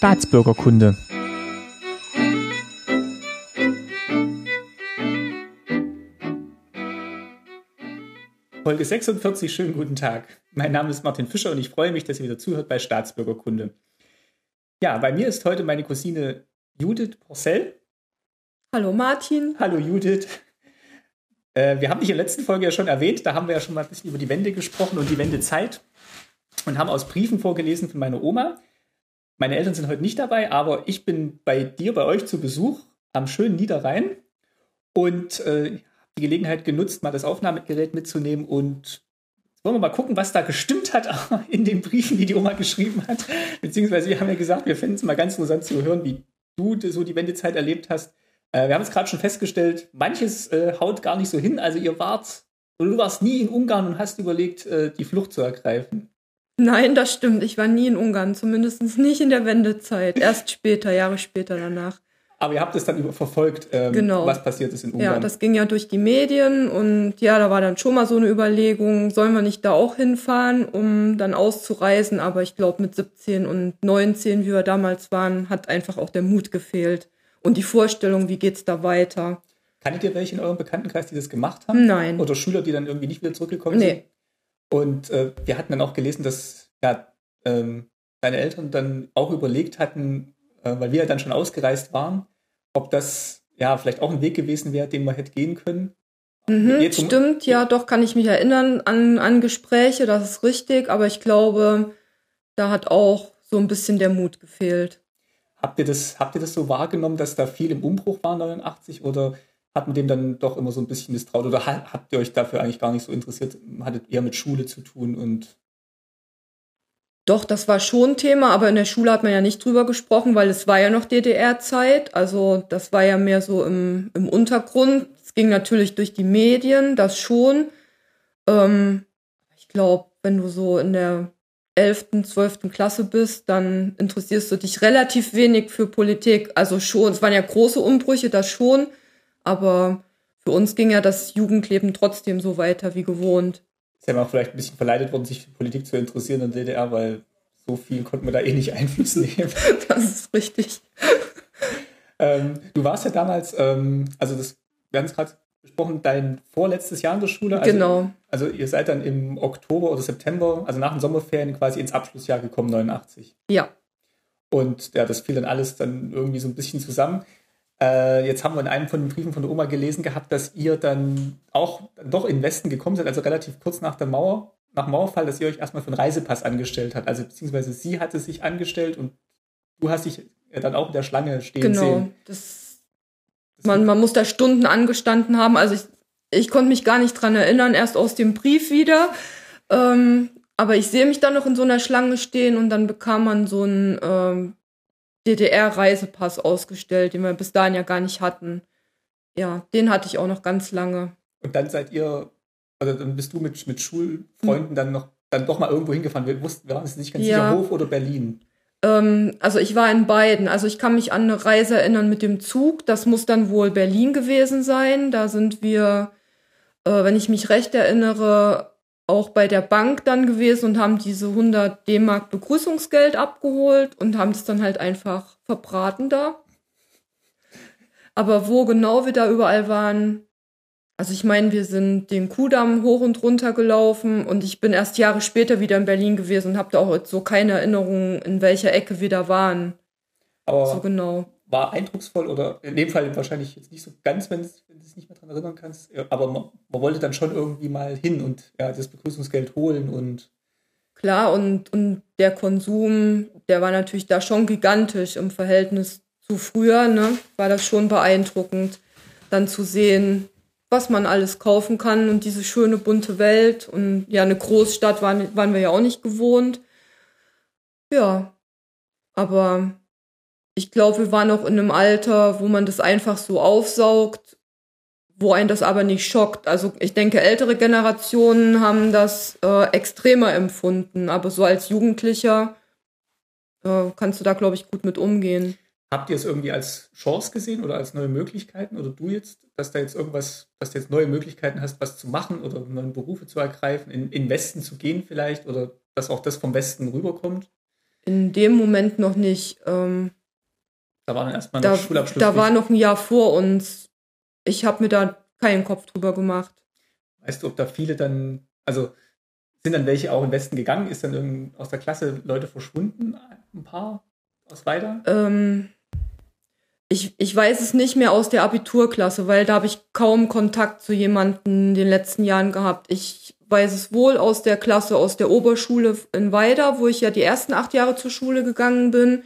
Staatsbürgerkunde. Folge 46, schönen guten Tag. Mein Name ist Martin Fischer und ich freue mich, dass ihr wieder zuhört bei Staatsbürgerkunde. Ja, bei mir ist heute meine Cousine Judith Porcel. Hallo Martin. Hallo Judith. Äh, wir haben dich in der letzten Folge ja schon erwähnt, da haben wir ja schon mal ein bisschen über die Wende gesprochen und die Wendezeit und haben aus Briefen vorgelesen von meiner Oma. Meine Eltern sind heute nicht dabei, aber ich bin bei dir, bei euch zu Besuch am schönen Niederrhein und äh, die Gelegenheit genutzt, mal das Aufnahmegerät mitzunehmen und wollen wir mal gucken, was da gestimmt hat in den Briefen, die die Oma geschrieben hat. Beziehungsweise wir haben ja gesagt, wir finden es mal ganz interessant zu hören, wie du so die Wendezeit erlebt hast. Äh, wir haben es gerade schon festgestellt, manches äh, haut gar nicht so hin. Also ihr wart, oder du warst nie in Ungarn und hast überlegt, äh, die Flucht zu ergreifen. Nein, das stimmt. Ich war nie in Ungarn, zumindest nicht in der Wendezeit. Erst später, Jahre später danach. Aber ihr habt es dann verfolgt, ähm, genau. was passiert ist in Ungarn. Ja, das ging ja durch die Medien und ja, da war dann schon mal so eine Überlegung, sollen wir nicht da auch hinfahren, um dann auszureisen? Aber ich glaube, mit 17 und 19, wie wir damals waren, hat einfach auch der Mut gefehlt und die Vorstellung, wie geht's da weiter. Kanntet ihr welche in eurem Bekanntenkreis, die das gemacht haben? Nein. Oder Schüler, die dann irgendwie nicht wieder zurückgekommen nee. sind? Und äh, wir hatten dann auch gelesen, dass ja, ähm, deine Eltern dann auch überlegt hatten, äh, weil wir ja dann schon ausgereist waren, ob das ja vielleicht auch ein Weg gewesen wäre, den man hätte gehen können. Mhm, stimmt, ja, doch kann ich mich erinnern an, an Gespräche, das ist richtig, aber ich glaube, da hat auch so ein bisschen der Mut gefehlt. Habt ihr das, habt ihr das so wahrgenommen, dass da viel im Umbruch war 89 oder hat man dem dann doch immer so ein bisschen misstraut oder habt ihr euch dafür eigentlich gar nicht so interessiert? Hattet eher mit Schule zu tun und doch, das war schon Thema, aber in der Schule hat man ja nicht drüber gesprochen, weil es war ja noch DDR-Zeit. Also das war ja mehr so im, im Untergrund. Es ging natürlich durch die Medien, das schon. Ähm, ich glaube, wenn du so in der 11., 12. Klasse bist, dann interessierst du dich relativ wenig für Politik. Also schon, es waren ja große Umbrüche, das schon. Aber für uns ging ja das Jugendleben trotzdem so weiter wie gewohnt ist ja auch vielleicht ein bisschen verleitet worden, sich für Politik zu interessieren in der DDR, weil so viel konnten wir da eh nicht Einfluss nehmen. Das ist richtig. ähm, du warst ja damals, ähm, also das, wir haben es gerade besprochen, dein vorletztes Jahr in der Schule. Also, genau. Also ihr seid dann im Oktober oder September, also nach den Sommerferien quasi ins Abschlussjahr gekommen, 89. Ja. Und ja, das fiel dann alles dann irgendwie so ein bisschen zusammen. Äh, jetzt haben wir in einem von den Briefen von der Oma gelesen gehabt, dass ihr dann auch doch in den Westen gekommen seid, also relativ kurz nach der Mauer, nach Mauerfall, dass ihr euch erstmal für einen Reisepass angestellt habt. Also beziehungsweise sie hatte sich angestellt und du hast dich dann auch in der Schlange stehen genau, sehen. Genau. Das, man, man muss da Stunden angestanden haben. Also ich, ich konnte mich gar nicht dran erinnern, erst aus dem Brief wieder. Ähm, aber ich sehe mich dann noch in so einer Schlange stehen und dann bekam man so ein ähm, DDR-Reisepass ausgestellt, den wir bis dahin ja gar nicht hatten. Ja, den hatte ich auch noch ganz lange. Und dann seid ihr, also dann bist du mit, mit Schulfreunden hm. dann noch dann doch mal irgendwo hingefahren. Wir wussten, wir waren uns nicht ganz ja. sicher, Hof oder Berlin. Ähm, also ich war in beiden. Also ich kann mich an eine Reise erinnern mit dem Zug. Das muss dann wohl Berlin gewesen sein. Da sind wir, äh, wenn ich mich recht erinnere, auch bei der Bank dann gewesen und haben diese 100 D-Mark Begrüßungsgeld abgeholt und haben es dann halt einfach verbraten da. Aber wo genau wir da überall waren, also ich meine, wir sind den Kudamm hoch und runter gelaufen und ich bin erst Jahre später wieder in Berlin gewesen und habe da auch so keine Erinnerung, in welcher Ecke wir da waren. Aber so genau war eindrucksvoll oder in dem Fall wahrscheinlich jetzt nicht so ganz, wenn, du es nicht mehr daran erinnern kannst. Aber man, man, wollte dann schon irgendwie mal hin und ja, das Begrüßungsgeld holen und. Klar, und, und der Konsum, der war natürlich da schon gigantisch im Verhältnis zu früher, ne? War das schon beeindruckend, dann zu sehen, was man alles kaufen kann und diese schöne bunte Welt. Und ja, eine Großstadt waren, waren wir ja auch nicht gewohnt. Ja, aber ich glaube, wir waren noch in einem Alter, wo man das einfach so aufsaugt, wo einen das aber nicht schockt. Also ich denke, ältere Generationen haben das äh, extremer empfunden, aber so als Jugendlicher äh, kannst du da, glaube ich, gut mit umgehen. Habt ihr es irgendwie als Chance gesehen oder als neue Möglichkeiten oder du jetzt, dass da jetzt irgendwas, dass du jetzt neue Möglichkeiten hast, was zu machen oder neue Berufe zu ergreifen, in, in Westen zu gehen vielleicht oder dass auch das vom Westen rüberkommt? in dem Moment noch nicht. Ähm, Da war dann erstmal da, noch Schulabschluss. da war noch ein Jahr vor uns. Ich habe mir da keinen Kopf drüber gemacht. Weißt du, ob da viele dann, also sind dann welche auch im Westen gegangen? Ist dann irgend aus der Klasse Leute verschwunden? Ein paar aus weiter? Ähm, ich, ich weiß es nicht mehr aus der Abiturklasse, weil da habe ich kaum Kontakt zu jemandem in den letzten Jahren gehabt. Ich weiß es wohl aus der Klasse, aus der Oberschule in Weida, wo ich ja die ersten acht Jahre zur Schule gegangen bin.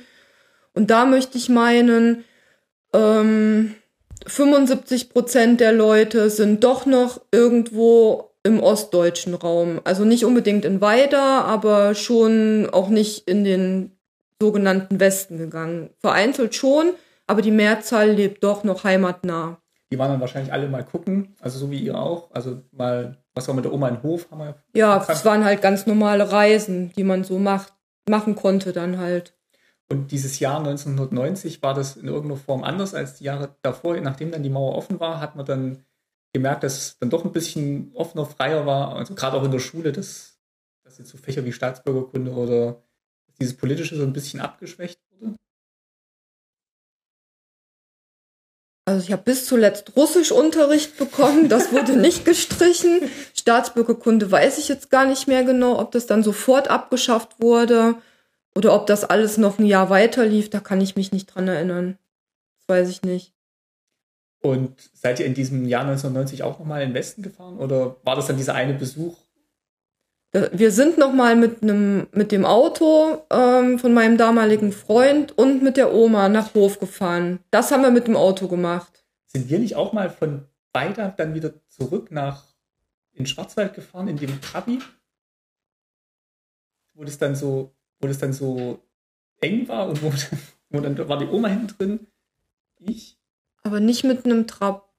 Und da möchte ich meinen, ähm, 75 Prozent der Leute sind doch noch irgendwo im ostdeutschen Raum. Also nicht unbedingt in Weida, aber schon auch nicht in den sogenannten Westen gegangen. Vereinzelt schon, aber die Mehrzahl lebt doch noch heimatnah. Die waren dann wahrscheinlich alle mal gucken, also so wie ihr auch. Also mal, was war mit der Oma in Hof? Haben wir Ja, es waren halt ganz normale Reisen, die man so macht, machen konnte dann halt. Und dieses Jahr 1990 war das in irgendeiner Form anders als die Jahre davor. Nachdem dann die Mauer offen war, hat man dann gemerkt, dass es dann doch ein bisschen offener, freier war. Also gerade auch in der Schule, dass, dass jetzt so Fächer wie Staatsbürgerkunde oder dieses Politische so ein bisschen abgeschwächt wurde. Also ich habe bis zuletzt Russischunterricht bekommen, das wurde nicht gestrichen. Staatsbürgerkunde weiß ich jetzt gar nicht mehr genau, ob das dann sofort abgeschafft wurde oder ob das alles noch ein Jahr weiter lief, da kann ich mich nicht dran erinnern. Das weiß ich nicht. Und seid ihr in diesem Jahr 1990 auch nochmal in den Westen gefahren oder war das dann dieser eine Besuch? Da- Wir sind nochmal mit einem mit dem Auto ähm, von meinem damaligen Freund und mit der Oma nach Hof gefahren. Das haben wir mit dem Auto gemacht. Sind wir nicht auch mal von Weida dann wieder zurück nach in Schwarzwald gefahren, in dem Trabi? Wo das dann so, wo das dann so eng war und wo, wo dann war die Oma hinten drin. Ich? Aber nicht mit einem Trab.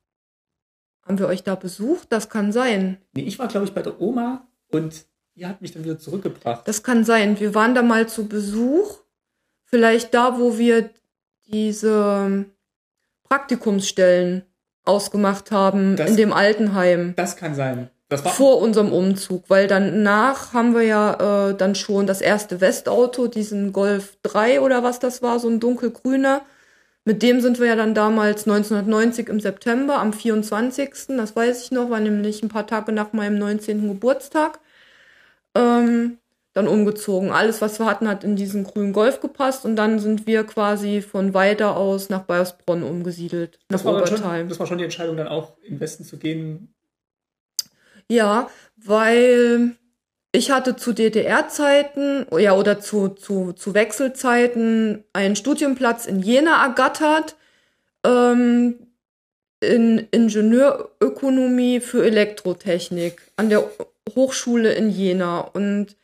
Haben wir euch da besucht? Das kann sein. Nee, ich war, glaube ich, bei der Oma und die hat mich dann wieder zurückgebracht. Das kann sein. Wir waren da mal zu Besuch. Vielleicht da, wo wir diese Praktikumsstellen ausgemacht haben Das- in dem Altenheim. Das kann sein. Vor unserem Umzug, weil danach haben wir ja äh, dann schon das erste Westauto, diesen Golf 3 oder was das war, so ein dunkelgrüner. Mit dem sind wir ja dann damals 1990 im September am 24. Das weiß ich noch, war nämlich ein paar Tage nach meinem 19. Geburtstag. Ähm, dann umgezogen. Alles, was wir hatten, hat in diesen grünen Golf gepasst und dann sind wir quasi von weiter aus nach Bayersbronn umgesiedelt, nach das war, dann schon, Obertheim. das war schon die Entscheidung, dann auch im Westen zu gehen. Ja, weil ich hatte zu DDR-Zeiten ja, oder zu, zu, zu Wechselzeiten einen Studienplatz in Jena ergattert, ähm, in Ingenieurökonomie für Elektrotechnik an der Hochschule in Jena. Und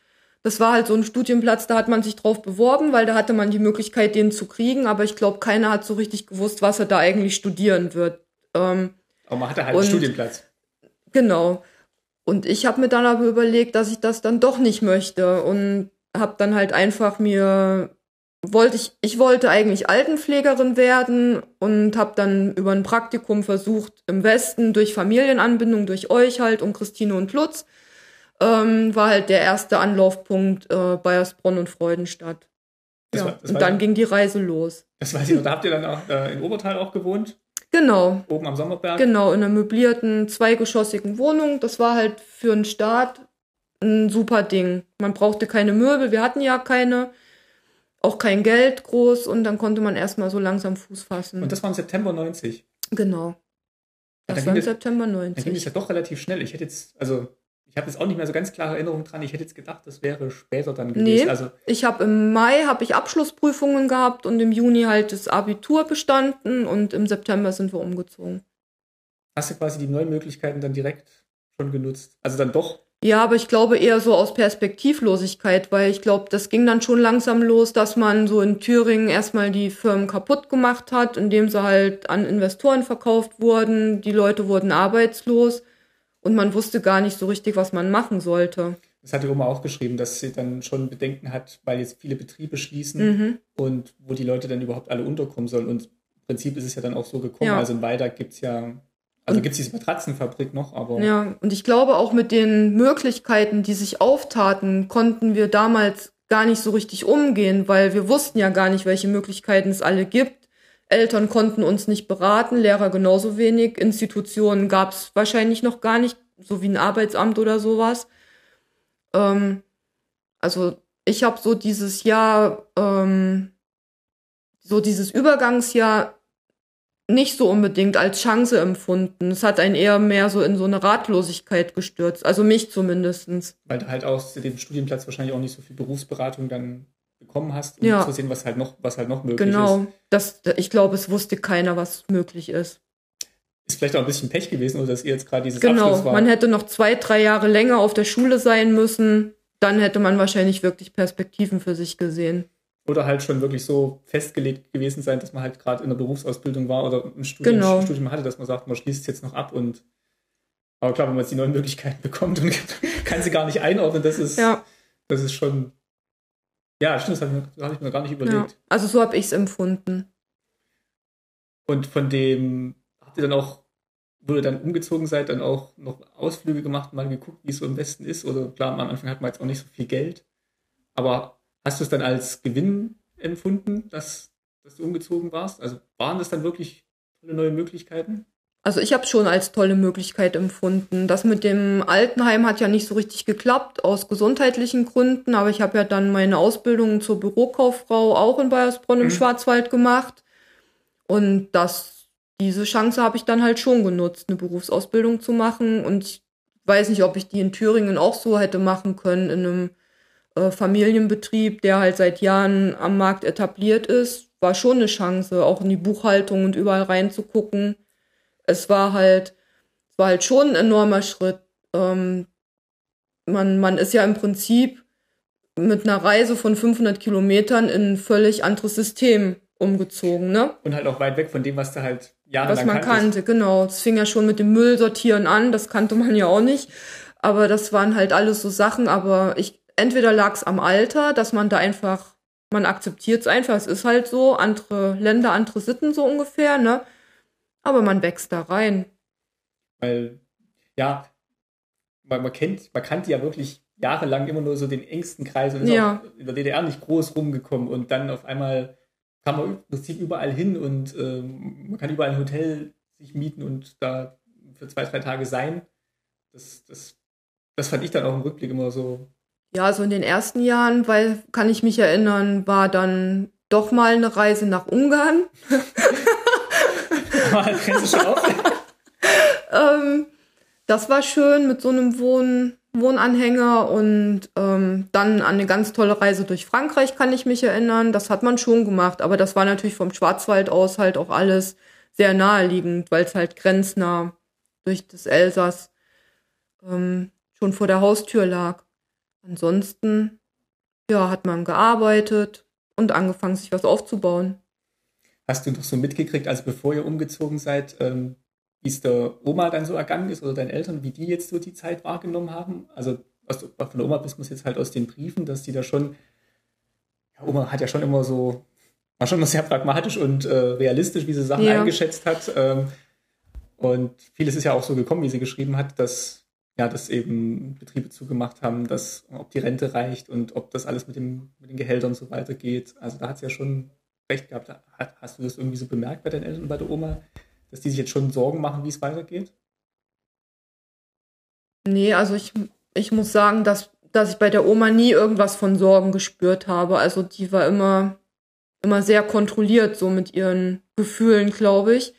das war halt so ein Studienplatz, da hat man sich drauf beworben, weil da hatte man die Möglichkeit, den zu kriegen. Aber ich glaube, keiner hat so richtig gewusst, was er da eigentlich studieren wird. Ähm, Aber man hatte halt Und- einen Studienplatz. Genau. Und ich habe mir dann aber überlegt, dass ich das dann doch nicht möchte und habe dann halt einfach mir wollte ich ich wollte eigentlich Altenpflegerin werden und habe dann über ein Praktikum versucht im Westen durch Familienanbindung durch euch halt und Christine und Lutz ähm, war halt der erste Anlaufpunkt äh, Bayersbronn und Freudenstadt. Das ja, war- und dann ja- ging die Reise los. Das weiß ich noch. Da habt ihr dann auch äh, in Obertal auch gewohnt, Genau, oben am Sommerberg. Genau, in einer möblierten, zweigeschossigen Wohnung. Das war halt für einen Start ein super Ding. Man brauchte keine Möbel, wir hatten ja keine, auch kein Geld groß und dann konnte man erstmal so langsam Fuß fassen. Und das war im September 90. genau. Das war im September Dann ging es 90. ja doch relativ schnell. Ich hätte jetzt, also, ich habe jetzt auch nicht mehr so ganz klare Erinnerungen dran. Ich hätte jetzt gedacht, das wäre später dann gewesen. Nee. Also, Ich habe im Mai habe ich Abschlussprüfungen gehabt und im Juni halt das Abitur bestanden und im September sind wir umgezogen. hast du quasi die neuen Möglichkeiten dann direkt schon genutzt. Also dann doch. Ja, aber ich glaube eher so aus Perspektivlosigkeit, weil ich glaube, das ging dann schon langsam los, dass man so in Thüringen erstmal die Firmen kaputt gemacht hat, indem sie halt an Investoren verkauft wurden. Die Leute wurden arbeitslos und man wusste gar nicht so richtig, was man machen sollte. Das hat die Oma auch geschrieben, dass sie dann schon Bedenken hat, weil jetzt viele Betriebe schließen Mhm. und wo die Leute dann überhaupt alle unterkommen sollen. Und im Prinzip ist es ja dann auch so gekommen. Ja. Also in Weida gibt es ja, also gibt es diese Matratzenfabrik noch, aber Ja, und ich glaube auch mit den Möglichkeiten, die sich auftaten, konnten wir damals gar nicht so richtig umgehen, weil wir wussten ja gar nicht, welche Möglichkeiten es alle gibt. Eltern konnten uns nicht beraten, Lehrer genauso wenig, Institutionen gab es wahrscheinlich noch gar nicht, so wie ein Arbeitsamt oder sowas. Ähm, also ich habe so dieses Jahr, ähm, so dieses Übergangsjahr nicht so unbedingt als Chance empfunden. Es hat einen eher mehr so in so eine Ratlosigkeit gestürzt, also mich zumindestens. Weil halt aus dem Studienplatz wahrscheinlich auch nicht so viel Berufsberatung dann bekommen hast, um Ja. zu sehen, was halt noch, was halt noch möglich Genau, ist. das, ich glaube, es wusste keiner, was möglich ist. Ist vielleicht auch ein bisschen Pech gewesen, oder dass ihr jetzt gerade dieses Genau, Abschluss war. man hätte noch zwei, drei Jahre länger auf der Schule sein müssen. Dann hätte man wahrscheinlich wirklich Perspektiven für sich gesehen. oder halt schon wirklich so festgelegt gewesen sein, dass man halt gerade in der Berufsausbildung war oder ein Studium, Genau. Studium hatte, dass man sagt, man schließt es jetzt noch ab und aber klar, wenn man jetzt die neuen Möglichkeiten bekommt und kann sie gar nicht einordnen, das ist, Ja, das ist schon ja, stimmt, das habe ich, mir- hab ich mir gar nicht ja. überlegt. also so habe ich es empfunden. Und von dem habt ihr dann auch, wo ihr dann umgezogen seid, dann auch noch Ausflüge gemacht, mal geguckt, wie es so im Westen ist? Oder klar, am Anfang hat man jetzt auch nicht so viel Geld. Aber hast du es dann als Gewinn empfunden, dass, dass du umgezogen warst? Also waren das dann wirklich tolle neue Möglichkeiten? Also ich habe schon als tolle Möglichkeit empfunden. Das mit dem Altenheim hat ja nicht so richtig geklappt aus gesundheitlichen Gründen, aber ich habe ja dann meine Ausbildung zur Bürokauffrau auch in Bayersbronn im Mhm. Schwarzwald gemacht. Und das, diese Chance habe ich dann halt schon genutzt, eine Berufsausbildung zu machen. Und ich weiß nicht, ob ich die in Thüringen auch so hätte machen können, in einem äh, Familienbetrieb, der halt seit Jahren am Markt etabliert ist. War schon eine Chance, auch in die Buchhaltung und überall reinzugucken es war halt, es war halt schon ein enormer Schritt. Ähm, man, man ist ja im Prinzip mit einer Reise von 500 Kilometern in ein völlig anderes System umgezogen, ne? Und halt auch weit weg von dem, was du halt jahrelang Was man kannte, genau. Es fing ja schon mit dem Müllsortieren an, das kannte man ja auch nicht. Aber das waren halt alles so Sachen, aber ich, entweder lag es am Alter, dass man da einfach, man akzeptiert es einfach, es ist halt so, andere Länder, andere Sitten so ungefähr, ne? Aber man wächst da rein. Weil, ja, man, man kennt, man kannte ja wirklich jahrelang immer nur so den engsten Kreis und ist Ja. auch in der DDR nicht groß rumgekommen und dann auf einmal kann man im Prinzip überall hin und ähm, man kann überall ein Hotel sich mieten und da für zwei, drei Tage sein. Das, das, das fand ich dann auch im Rückblick immer so. Ja, so in den ersten Jahren, weil, kann ich mich erinnern, war dann doch mal eine Reise nach Ungarn. Aber halt grenzt schon auf. Ähm, das war schön mit so einem Wohn Wohnanhänger und ähm, dann an eine ganz tolle Reise durch Frankreich kann ich mich erinnern. Das hat man schon gemacht, aber das war natürlich vom Schwarzwald aus halt auch alles sehr naheliegend, weil es halt grenznah durch das Elsass ähm, schon vor der Haustür lag. Ansonsten, ja, hat man gearbeitet und angefangen, sich was aufzubauen. Hast du noch so mitgekriegt, also bevor ihr umgezogen seid, ähm, wie es der Oma dann so ergangen ist oder deinen Eltern, wie die jetzt so die Zeit wahrgenommen haben? Also was du von der Oma wissen muss jetzt halt aus den Briefen, dass die da schon, ja, Oma hat ja schon immer so, war schon immer sehr pragmatisch und äh, realistisch, wie sie Sachen Ja. eingeschätzt hat. Ähm, und vieles ist ja auch so gekommen, wie sie geschrieben hat, dass ja, dass eben Betriebe zugemacht haben, dass ob die Rente reicht und ob das alles mit, dem, mit den Gehältern so weitergeht. Also da hat sie ja schon recht gehabt. Hat, hast du das irgendwie so bemerkt bei deinen Eltern und bei der Oma, dass die sich jetzt schon Sorgen machen, wie es weitergeht? Nee, also ich, ich muss sagen, dass, dass ich bei der Oma nie irgendwas von Sorgen gespürt habe. Also die war immer, immer sehr kontrolliert, so mit ihren Gefühlen, glaube ich.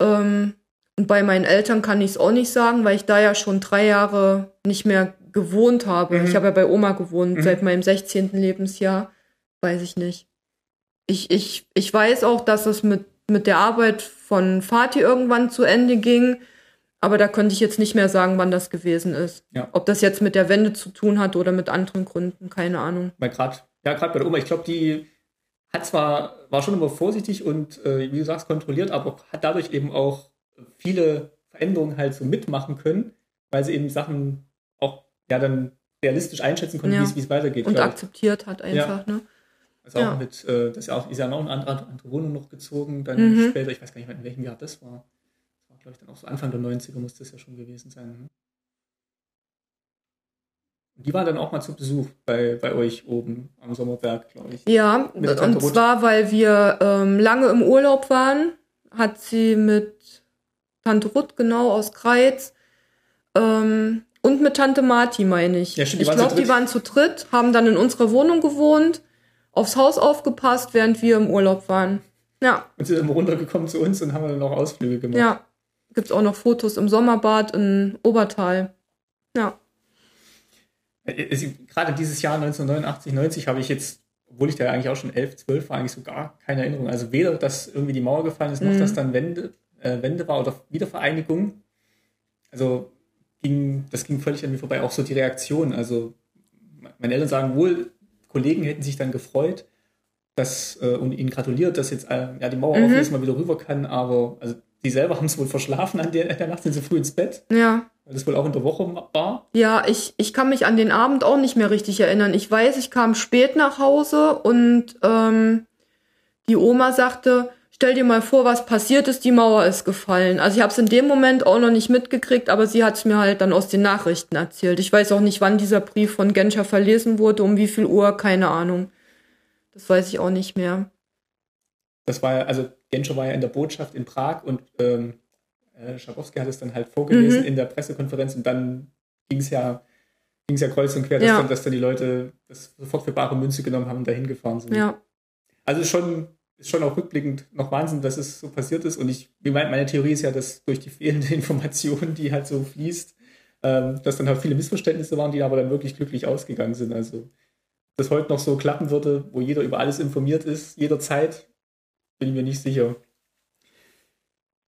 Ähm, und bei meinen Eltern kann ich es auch nicht sagen, weil ich da ja schon drei Jahre nicht mehr gewohnt habe. Mhm. Ich habe ja bei Oma gewohnt Mhm. seit meinem 16. Lebensjahr. Weiß ich nicht. Ich, ich, ich weiß auch, dass es mit, mit der Arbeit von Vati irgendwann zu Ende ging. Aber da könnte ich jetzt nicht mehr sagen, wann das gewesen ist. Ja. Ob das jetzt mit der Wende zu tun hat oder mit anderen Gründen, keine Ahnung. Weil gerade, ja, gerade bei der Oma, ich glaube, die hat zwar, war schon immer vorsichtig und, äh, wie du sagst, kontrolliert, aber hat dadurch eben auch viele Veränderungen halt so mitmachen können, weil sie eben Sachen auch, ja, dann realistisch einschätzen konnte, Ja. wie es- weitergeht. Und akzeptiert hat einfach, ne? Also auch Ja. mit, äh, das ist ja auch, ist ja noch eine andere, andere Wohnung noch gezogen, dann Mhm. später, ich weiß gar nicht mehr, in welchem Jahr das war. Das war, glaube ich, dann auch so Anfang der 90er muss das ja schon gewesen sein. Ne? Die waren dann auch mal zu Besuch bei, bei euch oben am Sommerberg, glaube ich. Ja, und Ruth. zwar, weil wir ähm, lange im Urlaub waren, hat sie mit Tante Ruth, genau, aus Kreiz, ähm, und mit Tante Marti, meine ich. Ja, stimmt, ich glaube, die waren zu dritt, haben dann in unserer Wohnung gewohnt, aufs Haus aufgepasst, während wir im Urlaub waren. Ja, Und sind dann runtergekommen zu uns und haben dann noch Ausflüge gemacht. ja. Gibt's auch noch Fotos im Sommerbad in Obertal. Ja. Äh, es- Gerade dieses Jahr 1989, 90 habe ich jetzt, obwohl ich da eigentlich auch schon 11, 12 war, eigentlich so gar keine Erinnerung. Also weder, dass irgendwie die Mauer gefallen ist, noch Mhm. dass dann Wende, äh, Wende war oder Wiedervereinigung. Also ging, das ging völlig an mir vorbei. Auch so die Reaktion. Also meine Eltern sagen wohl, Kollegen hätten sich dann gefreut, dass, äh, und ihnen gratuliert, dass jetzt äh, ja, die Mauer Mhm. auf ist, mal wieder rüber kann, aber also die selber haben es wohl verschlafen an der, der Nacht, sind sie früh ins Bett, Ja. weil das wohl auch in der Woche war. Ja, ich, ich kann mich an den Abend auch nicht mehr richtig erinnern. Ich weiß, ich kam spät nach Hause und ähm, die Oma sagte, stell dir mal vor, was passiert ist, die Mauer ist gefallen. Also ich habe es in dem Moment auch noch nicht mitgekriegt, aber sie hat es mir halt dann aus den Nachrichten erzählt. Ich weiß auch nicht, wann dieser Brief von Genscher verlesen wurde, um wie viel Uhr, keine Ahnung. Das weiß ich auch nicht mehr. das war ja, also Genscher war ja in der Botschaft in Prag und ähm, äh, Schabowski hat es dann halt vorgelesen Mhm. in der Pressekonferenz und dann ging es ja, ging's ja kreuz und quer, dass, Ja. dann, dass dann die Leute das sofort für bare Münze genommen haben und dahin gefahren sind. Ja. Also schon, ist schon auch rückblickend noch Wahnsinn, dass es so passiert ist. Und ich, meine, Theorie ist ja, dass durch die fehlende Information, die halt so fließt, ähm, dass dann halt viele Missverständnisse waren, die aber dann wirklich glücklich ausgegangen sind. Also das heute noch so klappen würde, wo jeder über alles informiert ist, jederzeit, bin ich mir nicht sicher.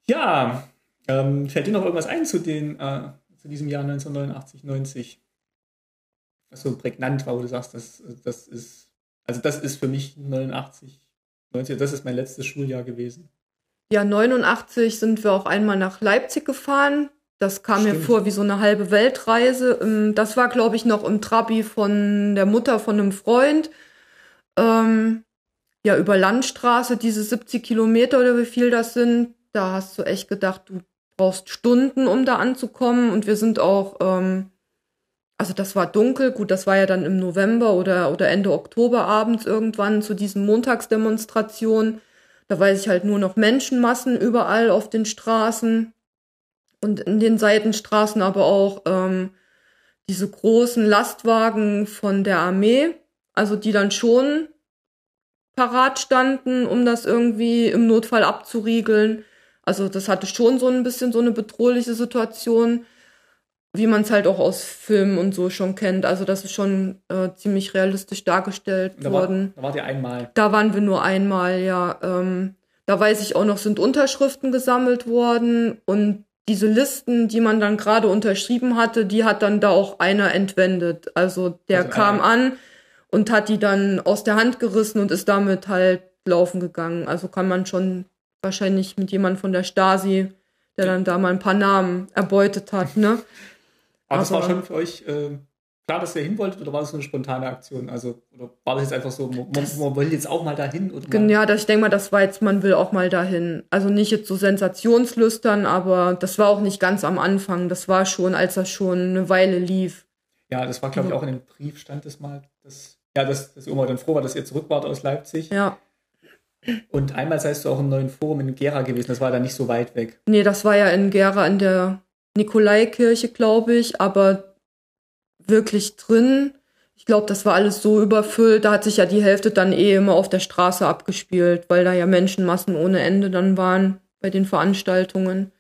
Ja, ähm, fällt dir noch irgendwas ein zu, den, äh, zu diesem Jahr 1989, 90? Was so prägnant war, wo du sagst, das, das ist, also das ist für mich 89, 90, das ist mein letztes Schuljahr gewesen. Ja, 89 sind wir auch einmal nach Leipzig gefahren. Das kam mir Stimmt. vor wie so eine halbe Weltreise. Ähm, Das war, glaube ich, noch im Trabi von der Mutter von einem Freund. Ähm, ja, über Landstraße, diese 70 Kilometer oder wie viel das sind. Da hast du echt gedacht, du brauchst Stunden, um da anzukommen. Und wir sind auch, ähm, also das war dunkel. Gut, das war ja dann im November oder, oder Ende Oktober abends irgendwann zu diesen Montagsdemonstrationen. Da weiß ich halt nur noch Menschenmassen überall auf den Straßen und in den Seitenstraßen aber auch ähm, diese großen Lastwagen von der Armee, also die dann schon parat standen, um das irgendwie im Notfall abzuriegeln. Also das hatte schon so ein bisschen so eine bedrohliche Situation, wie man es halt auch aus Filmen und so schon kennt. Also das ist schon äh, ziemlich realistisch dargestellt Da, war, worden. da wart ihr einmal. Da waren wir nur einmal, ja. Ähm, da weiß ich auch noch, sind Unterschriften gesammelt worden und diese Listen, die man dann gerade unterschrieben hatte, die hat dann da auch einer entwendet. Also der Also kam einer- an und hat die dann aus der Hand gerissen und ist damit halt laufen gegangen. Also kann man schon wahrscheinlich mit jemand von der Stasi, der dann da mal ein paar Namen erbeutet hat, ne? Aber das war schon für euch äh, klar, dass ihr hin wolltet oder war das so eine spontane Aktion? Also, oder war das jetzt einfach so, man, Das- man will jetzt auch mal dahin? Oder mal, Ja, das, ich denke mal, das war jetzt, man will auch mal dahin. Also nicht jetzt so sensationslüstern, aber das war auch nicht ganz am Anfang. Das war schon, als das schon eine Weile lief. ja, das war, glaube ich, auch in dem Brief stand es mal, dass, ja, dass, dass Oma dann froh war, dass ihr zurück wart aus Leipzig. Ja. Und einmal seist du auch im neuen Forum in Gera gewesen, das war dann nicht so weit weg. Nee, das war ja in Gera in der Nikolaikirche, glaube ich, aber wirklich drin. Ich glaube, das war alles so überfüllt. Da hat sich ja die Hälfte dann eh immer auf der Straße abgespielt, weil da ja Menschenmassen ohne Ende dann waren bei den Veranstaltungen.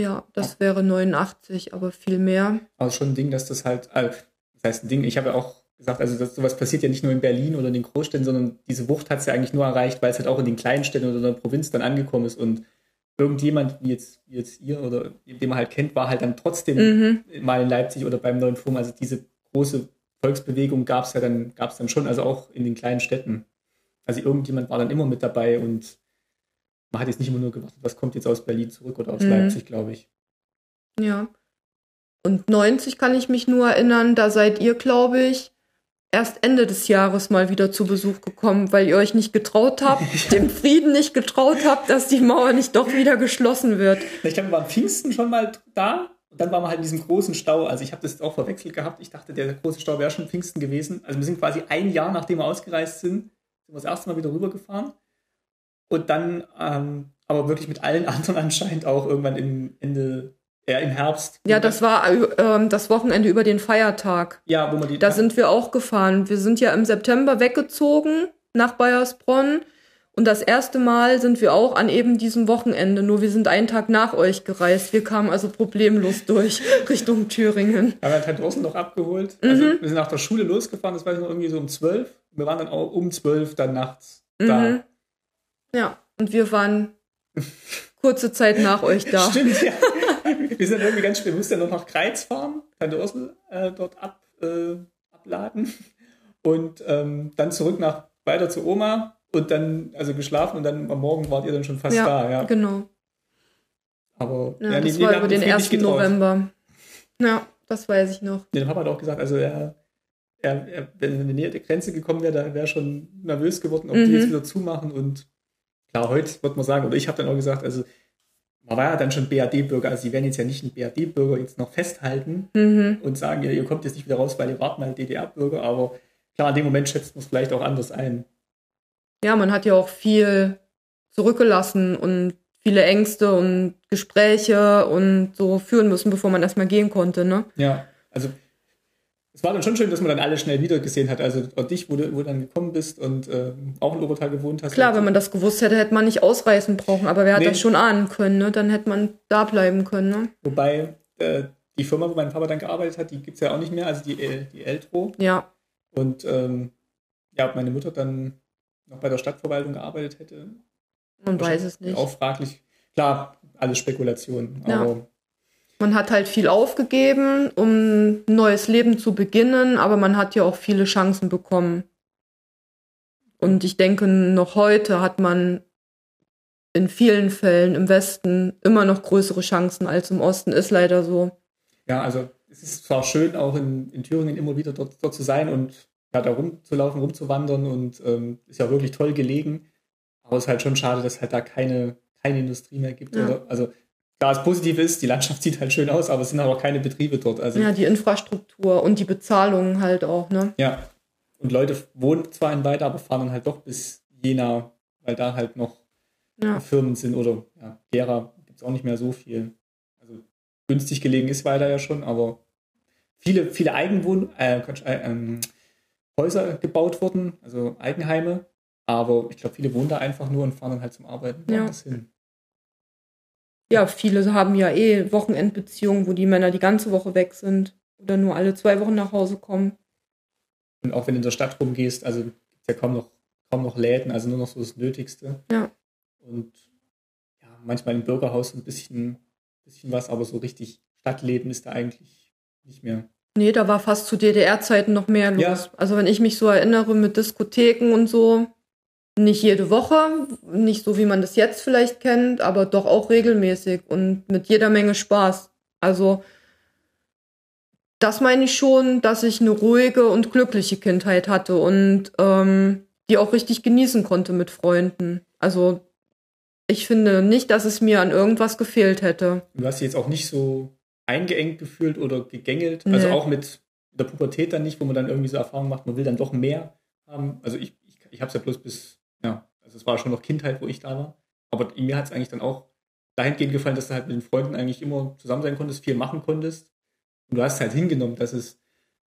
Ja, das wäre 89, aber viel mehr. Aber schon ein Ding, dass das halt, äh, das heißt ein Ding, ich habe ja auch gesagt, also das, sowas passiert ja nicht nur in Berlin oder in den Großstädten, sondern diese Wucht hat es ja eigentlich nur erreicht, weil es halt auch in den kleinen Städten oder in der Provinz dann angekommen ist und irgendjemand, wie jetzt, wie jetzt ihr oder den man halt kennt, war halt dann trotzdem Mhm. mal in Leipzig oder beim neuen Forum. Also diese große Volksbewegung gab es ja dann, gab es dann schon, also auch in den kleinen Städten. Also irgendjemand war dann immer mit dabei und man hat jetzt nicht immer nur gewartet, was kommt jetzt aus Berlin zurück oder aus Mhm. Leipzig, glaube ich. Ja. Und 90 kann ich mich nur erinnern, da seid ihr, glaube ich, erst Ende des Jahres mal wieder zu Besuch gekommen, weil ihr euch nicht getraut habt, dem Frieden nicht getraut habt, dass die Mauer nicht doch wieder geschlossen wird. Ich glaube, wir waren Pfingsten schon mal da Und dann waren wir halt in diesem großen Stau. Also ich habe das auch verwechselt gehabt. Ich dachte, der große Stau wäre schon Pfingsten gewesen. Also wir sind quasi ein Jahr, nachdem wir ausgereist sind, sind wir das erste Mal wieder rübergefahren. Und dann ähm, aber wirklich mit allen anderen anscheinend auch irgendwann im Ende, ja, im Herbst. Ja, das war äh, das Wochenende über den Feiertag. Ja, wo man die. Da sind wir auch gefahren. Wir sind ja im September weggezogen nach Bayersbronn. Und das erste Mal sind wir auch an eben diesem Wochenende, nur wir sind einen Tag nach euch gereist. Wir kamen also problemlos durch Richtung Thüringen. Haben wir Tante Ursel noch abgeholt. Also mhm. wir sind nach der Schule losgefahren, das war noch irgendwie so um zwölf. Wir waren dann auch um zwölf dann nachts mhm. da. Ja, und wir waren kurze Zeit nach euch da. Stimmt, ja. Wir sind irgendwie ganz spät. Wir mussten ja noch nach Kreiz fahren, Tante Ursel äh, dort ab, äh, abladen und ähm, dann zurück nach weiter zu Oma und dann also geschlafen und dann am Morgen wart ihr dann schon fast ja, da. Ja, genau. Aber ja, ja das war über den 1. November. Ja, das weiß ich noch. Der Papa hat auch gesagt, also er, er, er wenn er in die Nähe der Grenze gekommen wäre, da wäre schon nervös geworden, ob mhm. die jetzt wieder zumachen und klar, heute wird man sagen, oder ich habe dann auch gesagt, also man war ja dann schon BRD-Bürger, also sie werden jetzt ja nicht einen BRD-Bürger jetzt noch festhalten mhm. und sagen, ja, ihr kommt jetzt nicht wieder raus, weil ihr wart mal DDR-Bürger, aber klar, in dem Moment schätzt man es vielleicht auch anders ein. Ja, man hat ja auch viel zurückgelassen und viele Ängste und Gespräche und so führen müssen, bevor man erstmal gehen konnte, ne? Ja, also es war dann schon schön, dass man dann alle schnell wieder gesehen hat. Also und dich, wo du, wo du dann gekommen bist und äh, auch in Obertal gewohnt hast. Klar, wenn man das gewusst hätte, hätte man nicht ausreißen brauchen. Aber wer hat nee. das schon ahnen können? Ne? Dann hätte man da bleiben können. Ne? Wobei äh, die Firma, wo mein Papa dann gearbeitet hat, die gibt es ja auch nicht mehr. Also die, äh, die Eltro. Ja. Und ähm, ja, ob meine Mutter dann noch bei der Stadtverwaltung gearbeitet hätte. Man weiß es nicht. Auch fraglich. Klar, alles Spekulation. Ja. Aber man hat halt viel aufgegeben, um ein neues Leben zu beginnen, aber man hat ja auch viele Chancen bekommen. Und ich denke, noch heute hat man in vielen Fällen im Westen immer noch größere Chancen als im Osten, ist leider so. Ja, also es ist zwar schön, auch in, in Thüringen immer wieder dort, dort zu sein und ja, da rumzulaufen, rumzuwandern und ähm, ist ja wirklich toll gelegen. Aber es ist halt schon schade, dass halt da keine, keine Industrie mehr gibt. Ja. Oder, also klar, das Positive ist, die Landschaft sieht halt schön aus, aber es sind auch keine Betriebe dort. Also, ja, die Infrastruktur und die Bezahlung halt auch, ne? Ja. Und Leute wohnen zwar in Weida, aber fahren dann halt doch bis Jena, weil da halt noch ja. Firmen sind oder ja, Gera gibt es auch nicht mehr so viel. Also günstig gelegen ist Weida ja schon, aber viele, viele Eigenwohn äh, äh, ähm, Häuser gebaut wurden, also Eigenheime. Aber ich glaube, viele wohnen da einfach nur und fahren dann halt zum Arbeiten ja. hin ja, viele haben ja eh Wochenendbeziehungen, wo die Männer die ganze Woche weg sind oder nur alle zwei Wochen nach Hause kommen. Und auch wenn du in der Stadt rumgehst, also gibt es ja kaum noch, kaum noch Läden, also nur noch so das Nötigste. Ja. Und ja, manchmal im Bürgerhaus ein bisschen, bisschen was, aber so richtig Stadtleben ist da eigentlich nicht mehr. Nee, da war fast zu DDR-Zeiten noch mehr los. Ja. Also wenn ich mich so erinnere mit Diskotheken und so, nicht jede Woche, nicht so wie man das jetzt vielleicht kennt, aber doch auch regelmäßig und mit jeder Menge Spaß. Also das meine ich schon, dass ich eine ruhige und glückliche Kindheit hatte und ähm, die auch richtig genießen konnte mit Freunden. Also ich finde nicht, dass es mir an irgendwas gefehlt hätte. Du hast dich jetzt auch nicht so eingeengt gefühlt oder gegängelt, also nee. also auch mit der Pubertät dann nicht, wo man dann irgendwie so Erfahrungen macht, man will dann doch mehr haben. Also ich, ich, ich habe es ja bloß bis also es war schon noch Kindheit, wo ich da war. Aber mir hat es eigentlich dann auch dahingehend gefallen, dass du halt mit den Freunden eigentlich immer zusammen sein konntest, viel machen konntest. Und du hast halt hingenommen, dass es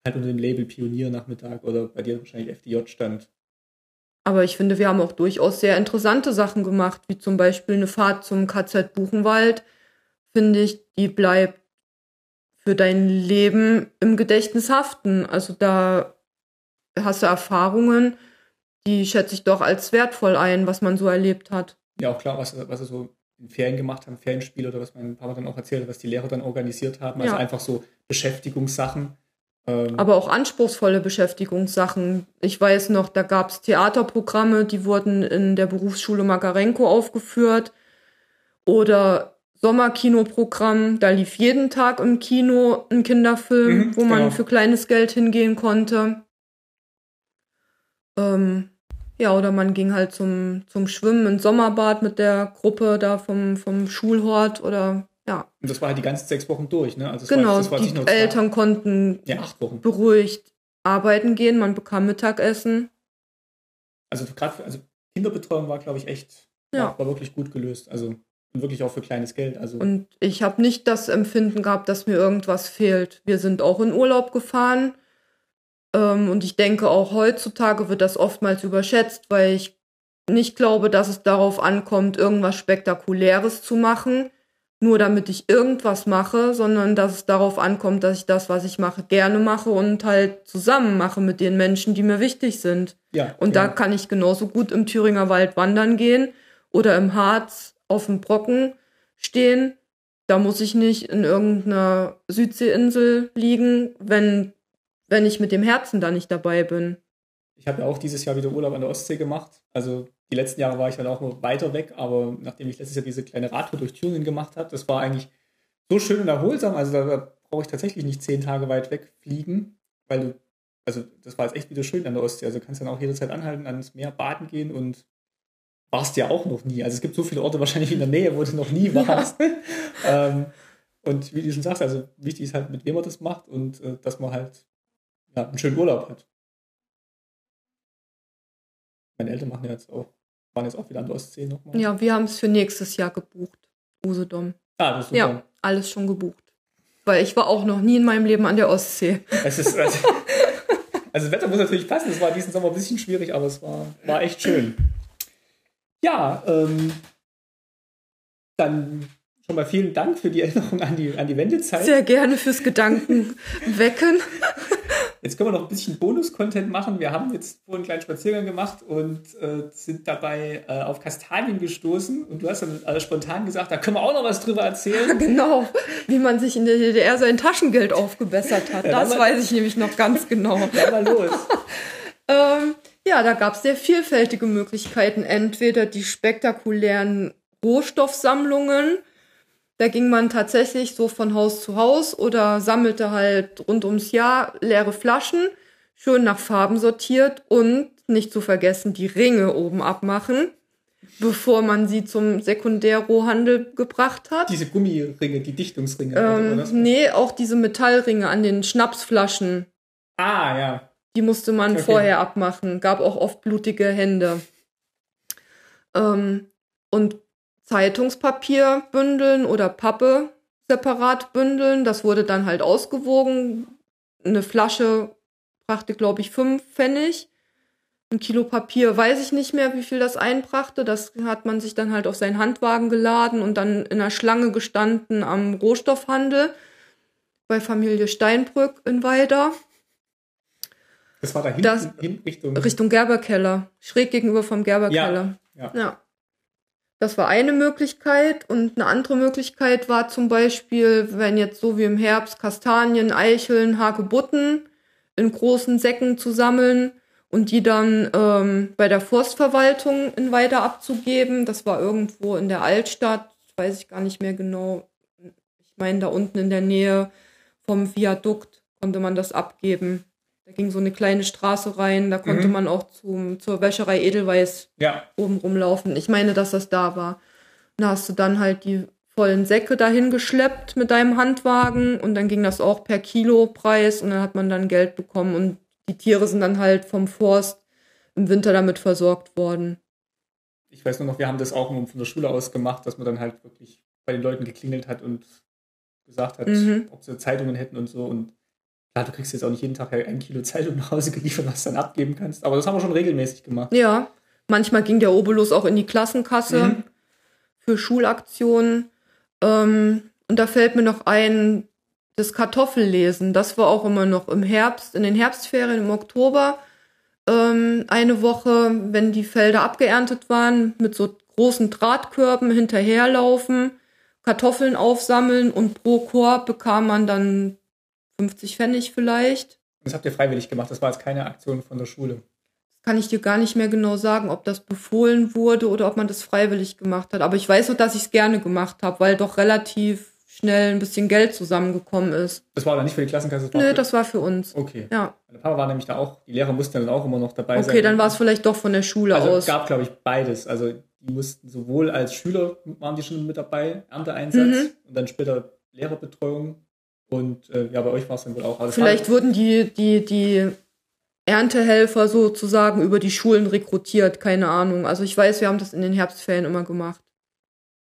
halt unter dem Label Pioniernachmittag oder bei dir wahrscheinlich FDJ stand. Aber ich finde, wir haben auch durchaus sehr interessante Sachen gemacht, wie zum Beispiel eine Fahrt zum KZ Buchenwald. Finde ich, die bleibt für dein Leben im Gedächtnis haften. Also da hast du Erfahrungen, die schätze ich doch als wertvoll ein, was man so erlebt hat. Ja, auch klar, was, was sie so in Ferien gemacht haben, Ferienspiele oder was mein Papa dann auch erzählt hat, was die Lehrer dann organisiert haben. Also ja. einfach so Beschäftigungssachen. Ähm Aber auch anspruchsvolle Beschäftigungssachen. Ich weiß noch, da gab es Theaterprogramme, die wurden in der Berufsschule Makarenko aufgeführt. Oder Sommerkinoprogramm, da lief jeden Tag im Kino ein Kinderfilm, mhm, wo man genau. für kleines Geld hingehen konnte. Ähm, ja, oder man ging halt zum, zum Schwimmen ins Sommerbad mit der Gruppe da vom, vom Schulhort oder Ja. Und das war halt die ganzen sechs Wochen durch, ne? Also Genau, war, das war jetzt die nur zwei- Eltern konnten Ja, acht Wochen. beruhigt arbeiten gehen, man bekam Mittagessen. Also gerade also Kinderbetreuung war, glaube ich, echt, Ja. war, war wirklich gut gelöst. Also und wirklich auch für kleines Geld. Also Und ich habe nicht das Empfinden gehabt, dass mir irgendwas fehlt. Wir sind auch in Urlaub gefahren. Ähm, und ich denke, auch heutzutage wird das oftmals überschätzt, weil ich nicht glaube, dass es darauf ankommt, irgendwas Spektakuläres zu machen, nur damit ich irgendwas mache, sondern dass es darauf ankommt, dass ich das, was ich mache, gerne mache und halt zusammen mache mit den Menschen, die mir wichtig sind. ja. Und da genau. kann ich genauso gut im Thüringer Wald wandern gehen oder im Harz auf dem Brocken stehen. Da muss ich nicht in irgendeiner Südseeinsel liegen, wenn, wenn ich mit dem Herzen da nicht dabei bin. Ich habe ja auch dieses Jahr wieder Urlaub an der Ostsee gemacht. Also die letzten Jahre war ich halt auch nur weiter weg, aber nachdem ich letztes Jahr diese kleine Radtour durch Thüringen gemacht habe, das war eigentlich so schön und erholsam. Also da, brauche ich tatsächlich nicht zehn Tage weit wegfliegen, weil du, also das war jetzt echt wieder schön an der Ostsee. Also du kannst dann auch jederzeit anhalten, ans Meer baden gehen und warst ja auch noch nie. Also es gibt so viele Orte wahrscheinlich in der Nähe, wo du noch nie warst. ähm, und wie du schon sagst, also wichtig ist halt, mit wem man das macht und äh, dass man halt ja, einen schönen Urlaub hat. Meine Eltern machen jetzt auch, waren jetzt auch wieder an der Ostsee nochmal. Ja, wir haben es für nächstes Jahr gebucht. Usedom. Ah, das ist super. Ja, alles schon gebucht. Weil ich war auch noch nie in meinem Leben an der Ostsee. Es ist, also, also das Wetter muss natürlich passen. Es war diesen Sommer ein bisschen schwierig, aber es war, war echt schön. Ja, ähm, dann schon mal vielen Dank für die Erinnerung an die, an die Wendezeit. Sehr gerne fürs Gedanken wecken. Jetzt können wir noch ein bisschen Bonus-Content machen. Wir haben jetzt vorhin einen kleinen Spaziergang gemacht und äh, sind dabei äh, auf Kastanien gestoßen. Und du hast dann äh, spontan gesagt, da können wir auch noch was drüber erzählen. Genau, wie man sich in der DDR sein Taschengeld aufgebessert hat. Ja, das weiß ich nämlich noch ganz genau. Dann mal los. Ähm, ja, da gab es sehr vielfältige Möglichkeiten. Entweder die spektakulären Rohstoffsammlungen, da ging man tatsächlich so von Haus zu Haus oder sammelte halt rund ums Jahr leere Flaschen, schön nach Farben sortiert und nicht zu vergessen die Ringe oben abmachen, bevor man sie zum Sekundärrohhandel gebracht hat. Diese Gummiringe, die Dichtungsringe. Ähm, nee, auch diese Metallringe an den Schnapsflaschen. Ah, ja. Die musste man Okay. vorher abmachen. Gab auch oft blutige Hände. Ähm, und Zeitungspapier bündeln oder Pappe separat bündeln. Das wurde dann halt ausgewogen. Eine Flasche brachte, glaube ich, fünf Pfennig. Ein Kilo Papier weiß ich nicht mehr, wie viel das einbrachte. Das hat man sich dann halt auf seinen Handwagen geladen und dann in einer Schlange gestanden am Rohstoffhandel bei Familie Steinbrück in Weida. Das war da hinten, Das- hin Richtung. Richtung Gerberkeller, schräg gegenüber vom Gerberkeller. Ja. Ja. Das war eine Möglichkeit und eine andere Möglichkeit war zum Beispiel, wenn jetzt so wie im Herbst Kastanien, Eicheln, Hagebutten in großen Säcken zu sammeln und die dann ähm, bei der Forstverwaltung in Weiter abzugeben. Das war irgendwo in der Altstadt, weiß ich gar nicht mehr genau. Ich meine, da unten in der Nähe vom Viadukt konnte man das abgeben. Da ging so eine kleine Straße rein, da konnte Mhm. man auch zum, zur Wäscherei Edelweiß ja. oben rumlaufen. Ich meine, dass das da war. Da hast du dann halt die vollen Säcke dahin geschleppt mit deinem Handwagen und dann ging das auch per Kilopreis und dann hat man dann Geld bekommen und die Tiere sind dann halt vom Forst im Winter damit versorgt worden. Ich weiß nur noch, wir haben das auch von der Schule aus gemacht, dass man dann halt wirklich bei den Leuten geklingelt hat und gesagt hat, Mhm. ob sie Zeitungen hätten und so. Und klar, du kriegst jetzt auch nicht jeden Tag ein Kilo Zeitung nach Hause geliefert, was du dann abgeben kannst. Aber das haben wir schon regelmäßig gemacht. Ja, manchmal ging der Obolus auch in die Klassenkasse Mhm. für Schulaktionen. Ähm, und da fällt mir noch ein, das Kartoffellesen. Das war auch immer noch im Herbst, in den Herbstferien im Oktober. Ähm, eine Woche, wenn die Felder abgeerntet waren, mit so großen Drahtkörben hinterherlaufen, Kartoffeln aufsammeln und pro Korb bekam man dann 50 Pfennig vielleicht. Das habt ihr freiwillig gemacht. Das war jetzt keine Aktion von der Schule. kann ich dir gar nicht mehr genau sagen, ob das befohlen wurde oder ob man das freiwillig gemacht hat. Aber ich weiß nur, dass ich es gerne gemacht habe, weil doch relativ schnell ein bisschen Geld zusammengekommen ist. Das war dann nicht für die Klassenkasse. Das Nö, für- das war für uns. Okay. Ja. Mein Papa war nämlich da auch, die Lehrer mussten dann auch immer noch dabei sein. Okay, dann war es vielleicht doch von der Schule Also aus. es gab, glaube ich, beides. Also die mussten sowohl als Schüler waren die schon mit dabei, Ernteeinsatz mhm. und dann später Lehrerbetreuung. Und äh, ja, bei euch war es dann wohl auch. Also Vielleicht wurden die, die, die Erntehelfer sozusagen über die Schulen rekrutiert, keine Ahnung. Also ich weiß, wir haben das in den Herbstferien immer gemacht.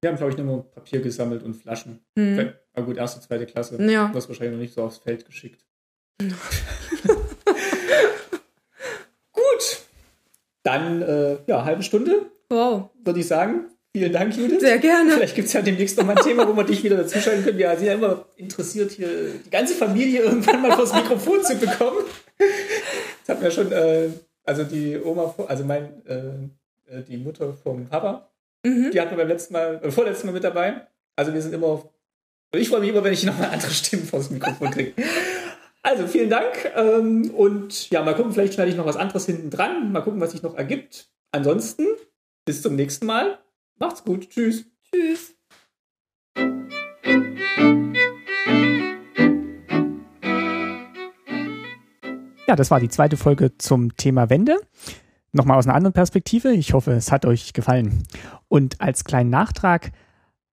Wir haben, glaube ich, nur Papier gesammelt und Flaschen. Mhm. Aber gut, erste, zweite Klasse. Ja. Du hast wahrscheinlich noch nicht so aufs Feld geschickt. gut. Dann, äh, ja, halbe Stunde. Wow. Würde ich sagen. Vielen Dank, Judith. Sehr gerne. Vielleicht gibt es ja demnächst noch mal ein Thema, wo wir dich wieder dazuschalten können. Wir sind ja immer interessiert, hier die ganze Familie irgendwann mal vors Mikrofon zu bekommen. Das hatten wir schon, äh, also die Oma, also mein, äh, äh, die Mutter vom Papa, mhm. die hatten wir beim letzten Mal, äh, vorletzten Mal mit dabei. Also wir sind immer, ich freue mich immer, wenn ich noch mal andere Stimmen vors Mikrofon kriege. Also vielen Dank ähm, und ja, mal gucken, vielleicht schneide ich noch was anderes hinten dran. Mal gucken, was sich noch ergibt. Ansonsten, bis zum nächsten Mal. Macht's gut. Tschüss. Tschüss. Ja, das war die zweite Folge zum Thema Wende. Nochmal aus einer anderen Perspektive. Ich hoffe, es hat euch gefallen. Und als kleinen Nachtrag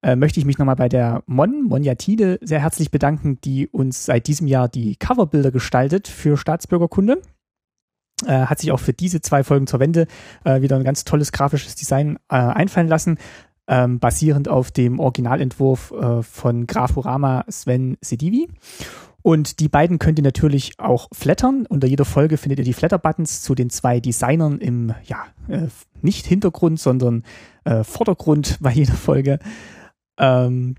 äh, möchte ich mich nochmal bei der Mon, Monjatide, sehr herzlich bedanken, die uns seit diesem Jahr die Coverbilder gestaltet für Staatsbürgerkunde. Äh, hat sich auch für diese zwei Folgen zur Wende äh, wieder ein ganz tolles grafisches Design äh, einfallen lassen, ähm, basierend auf dem Originalentwurf äh, von Grafurama Sven Sedivi. Und die beiden könnt ihr natürlich auch flattern. Unter jeder Folge findet ihr die Flatter-Buttons zu den zwei Designern im, ja, äh, nicht Hintergrund, sondern äh, Vordergrund bei jeder Folge. Ähm,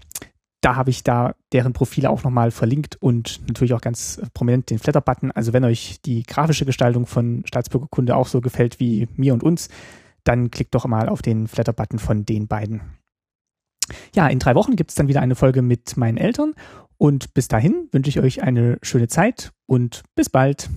da habe ich da deren Profile auch nochmal verlinkt und natürlich auch ganz prominent den Flatter-Button. Also wenn euch die grafische Gestaltung von Staatsbürgerkunde auch so gefällt wie mir und uns, dann klickt doch mal auf den Flatter-Button von den beiden. Ja, in drei Wochen gibt es dann wieder eine Folge mit meinen Eltern und bis dahin wünsche ich euch eine schöne Zeit und bis bald.